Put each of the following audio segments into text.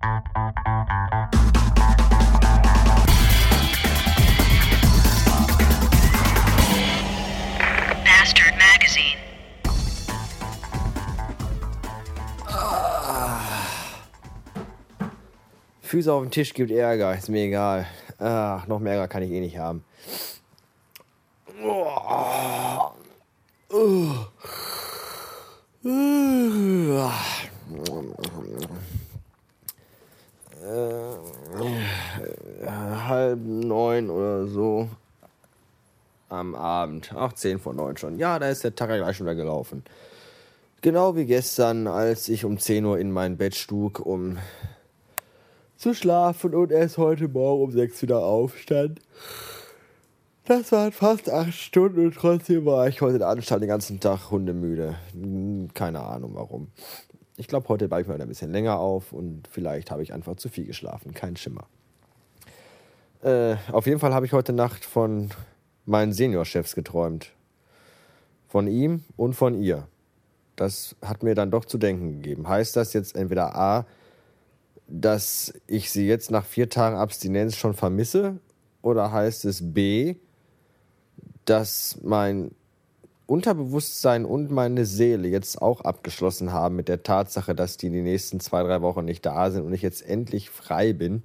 Bastard Magazine. Füße auf den Tisch gibt Ärger, ist mir egal. Ach, noch mehr Ärger kann ich eh nicht haben. Halb neun oder so am Abend. Ach, zehn vor neun schon. Ja, da ist der Tag gleich schon wieder gelaufen. Genau wie gestern, als ich um 10 Uhr in mein Bett stug, um zu schlafen und erst heute Morgen um 6 wieder aufstand. Das waren fast acht Stunden und trotzdem war ich heute in der Anstalt den ganzen Tag hundemüde. Hm, Keine Ahnung warum. Ich glaube, heute bleibe ich mal ein bisschen länger auf und vielleicht habe ich einfach zu viel geschlafen. Kein Schimmer. Äh, auf jeden Fall habe ich heute Nacht von meinen Seniorchefs geträumt. Von ihm und von ihr. Das hat mir dann doch zu denken gegeben. Heißt das jetzt entweder A, dass ich sie jetzt nach vier Tagen Abstinenz schon vermisse? Oder heißt es B, dass mein Unterbewusstsein und meine Seele jetzt auch abgeschlossen haben mit der Tatsache, dass die die nächsten zwei, drei Wochen nicht da sind und ich jetzt endlich frei bin?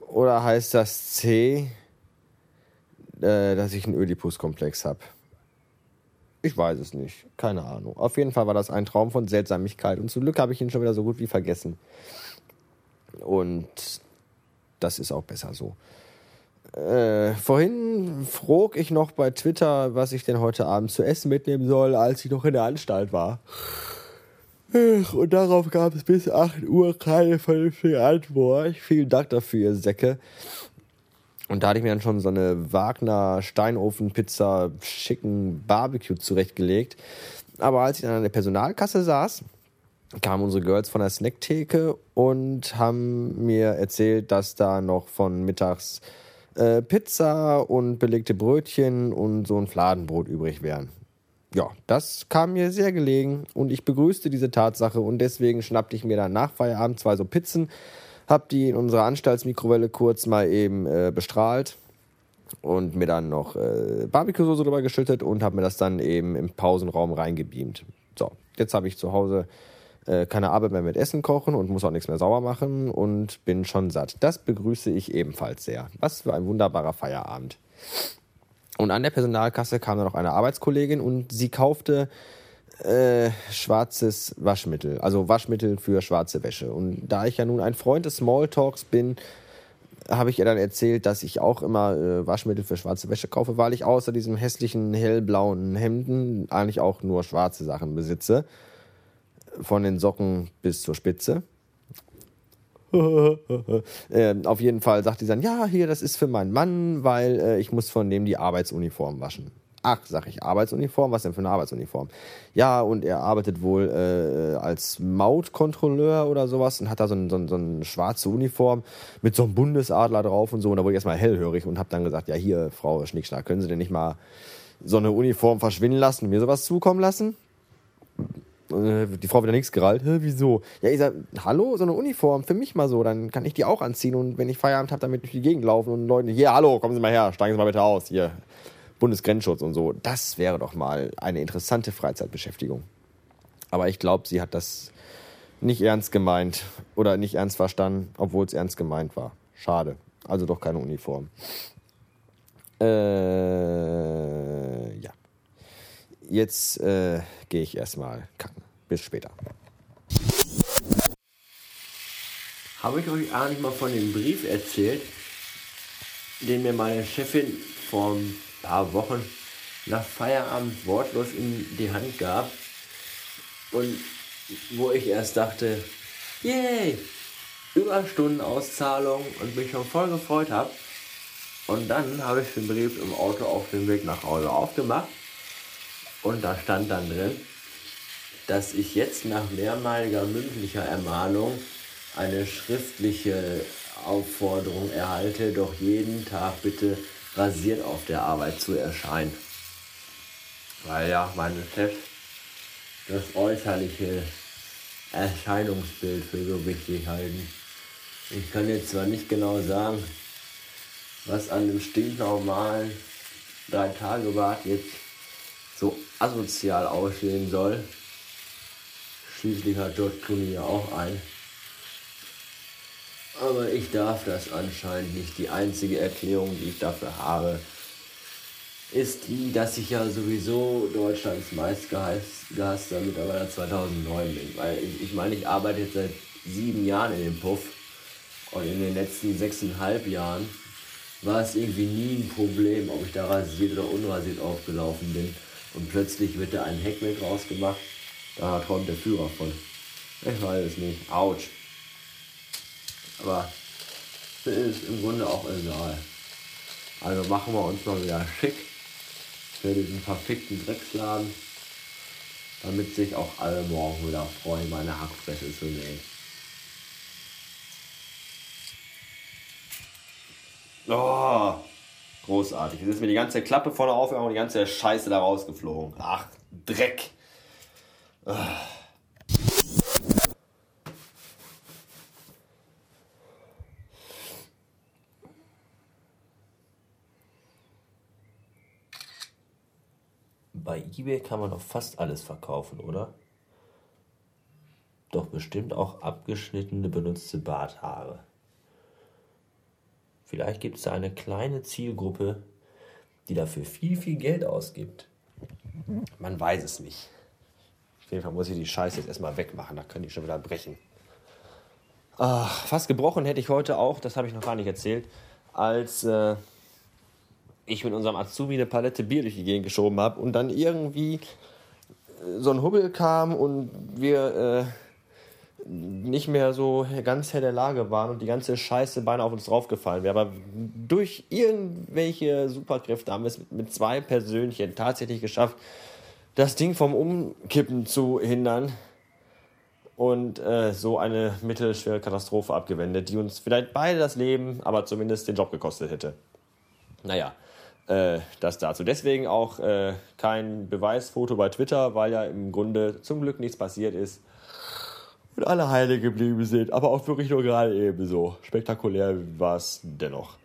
Oder heißt das C, äh, dass ich einen Ödipus-Komplex habe? Ich weiß es nicht. Keine Ahnung. Auf jeden Fall war das ein Traum von Seltsamigkeit und zum Glück habe ich ihn schon wieder so gut wie vergessen. Und das ist auch besser so. Äh, vorhin frug ich noch bei Twitter, was ich denn heute Abend zu essen mitnehmen soll, als ich noch in der Anstalt war. Und darauf gab es bis 8 Uhr keine vernünftige Antwort. Vielen Dank dafür, ihr Säcke. Und da hatte ich mir dann schon so eine Wagner Steinofen-Pizza schicken Barbecue zurechtgelegt. Aber als ich dann an der Personalkasse saß, kamen unsere Girls von der Snacktheke und haben mir erzählt, dass da noch von mittags äh, Pizza und belegte Brötchen und so ein Fladenbrot übrig wären. Ja, das kam mir sehr gelegen und ich begrüßte diese Tatsache und deswegen schnappte ich mir dann nach Feierabend zwei so Pizzen, hab die in unserer Anstaltsmikrowelle kurz mal eben äh, bestrahlt und mir dann noch äh, Barbecue-Soße drüber geschüttet und habe mir das dann eben im Pausenraum reingebeamt. So, jetzt habe ich zu Hause äh, keine Arbeit mehr mit Essen kochen und muss auch nichts mehr sauber machen und bin schon satt. Das begrüße ich ebenfalls sehr. Was für ein wunderbarer Feierabend. Und an der Personalkasse kam dann noch eine Arbeitskollegin und sie kaufte äh, schwarzes Waschmittel, also Waschmittel für schwarze Wäsche. Und da ich ja nun ein Freund des Smalltalks bin, habe ich ihr dann erzählt, dass ich auch immer äh, Waschmittel für schwarze Wäsche kaufe, weil ich außer diesem hässlichen hellblauen Hemden eigentlich auch nur schwarze Sachen besitze. Von den Socken bis zur Spitze. ähm, auf jeden Fall sagt die dann, ja, hier, das ist für meinen Mann, weil äh, ich muss von dem die Arbeitsuniform waschen. Ach, sag ich, Arbeitsuniform? Was denn für eine Arbeitsuniform? Ja, und er arbeitet wohl äh, als Mautkontrolleur oder sowas und hat da so, ein, so, ein, so eine schwarze Uniform mit so einem Bundesadler drauf und so. Und da wurde ich erstmal hellhörig und habe dann gesagt, ja, hier, Frau Schnickschnack, können Sie denn nicht mal so eine Uniform verschwinden lassen und mir sowas zukommen lassen? Äh, die Frau wieder nichts gerallt. Hä, wieso? Ja, ich sag, hallo, so eine Uniform, für mich mal so, dann kann ich die auch anziehen und wenn ich Feierabend habe, damit durch die Gegend laufen und Leute, hier, hallo, kommen Sie mal her, steigen Sie mal bitte aus, hier, Bundesgrenzschutz und so. Das wäre doch mal eine interessante Freizeitbeschäftigung. Aber ich glaube, sie hat das nicht ernst gemeint oder nicht ernst verstanden, obwohl es ernst gemeint war. Schade. Also doch keine Uniform. Äh, ja. Jetzt äh, gehe ich erstmal kacken. Bis später. Habe ich euch eigentlich mal von dem Brief erzählt, den mir meine Chefin ein paar Wochen nach Feierabend wortlos in die Hand gab und wo ich erst dachte, yay, Überstundenauszahlung und mich schon voll gefreut habe. Und dann habe ich den Brief im Auto auf dem Weg nach Hause aufgemacht und da stand dann drin, dass ich jetzt nach mehrmaliger mündlicher Ermahnung eine schriftliche Aufforderung erhalte, doch jeden Tag bitte rasiert auf der Arbeit zu erscheinen. Weil ja meine Chefs das Äußerliche Erscheinungsbild für so wichtig halten. Ich kann jetzt zwar nicht genau sagen, was an dem stinknormalen drei Tage Bad jetzt so asozial aussehen soll. Schließlich hat George Clooney ja auch ein. Aber ich darf das anscheinend nicht. Die einzige Erklärung, die ich dafür habe, ist die, dass ich ja sowieso Deutschlands meistgehasster Mitarbeiter 2009 bin. Weil ich, ich meine, ich arbeite jetzt seit sieben Jahren in dem Puff und in den letzten sechseinhalb Jahren war es irgendwie nie ein Problem, ob ich da rasiert oder unrasiert aufgelaufen bin. Und plötzlich wird da ein Heckmeck rausgemacht. Da träumt der Führer von. Ich weiß es nicht. Autsch. Aber das ist im Grunde auch egal. Also machen wir uns mal wieder schick für diesen verfickten Drecksladen, damit sich auch alle morgen wieder freuen, meine Hackfresse zu sehen. Oh, großartig. Jetzt ist mir die ganze Klappe vorne aufgegangen und die ganze Scheiße da rausgeflogen. Ach, Dreck. Ah. Bei eBay kann man doch fast alles verkaufen, oder? Doch bestimmt auch abgeschnittene, benutzte Barthaare. Vielleicht gibt es da eine kleine Zielgruppe, die dafür viel, viel Geld ausgibt. Man weiß es nicht. Auf jeden Fall muss ich die Scheiße jetzt erstmal wegmachen, da können die schon wieder brechen. Ach, fast gebrochen hätte ich heute auch, das habe ich noch gar nicht erzählt, als äh, ich mit unserem Azubi eine Palette Bier durch die Gegend geschoben habe und dann irgendwie so ein Hubbel kam und wir äh, nicht mehr so ganz Herr der Lage waren und die ganze Scheiße beinahe auf uns draufgefallen wäre. Aber durch irgendwelche Superkräfte haben wir es mit zwei Persönchen tatsächlich geschafft, das Ding vom Umkippen zu hindern und äh, so eine mittelschwere Katastrophe abgewendet, die uns vielleicht beide das Leben, aber zumindest den Job gekostet hätte. Naja, äh, das dazu. Deswegen auch äh, kein Beweisfoto bei Twitter, weil ja im Grunde zum Glück nichts passiert ist und alle heile geblieben sind. Aber auch wirklich nur gerade eben so. Spektakulär war es dennoch.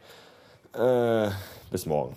Äh, bis morgen.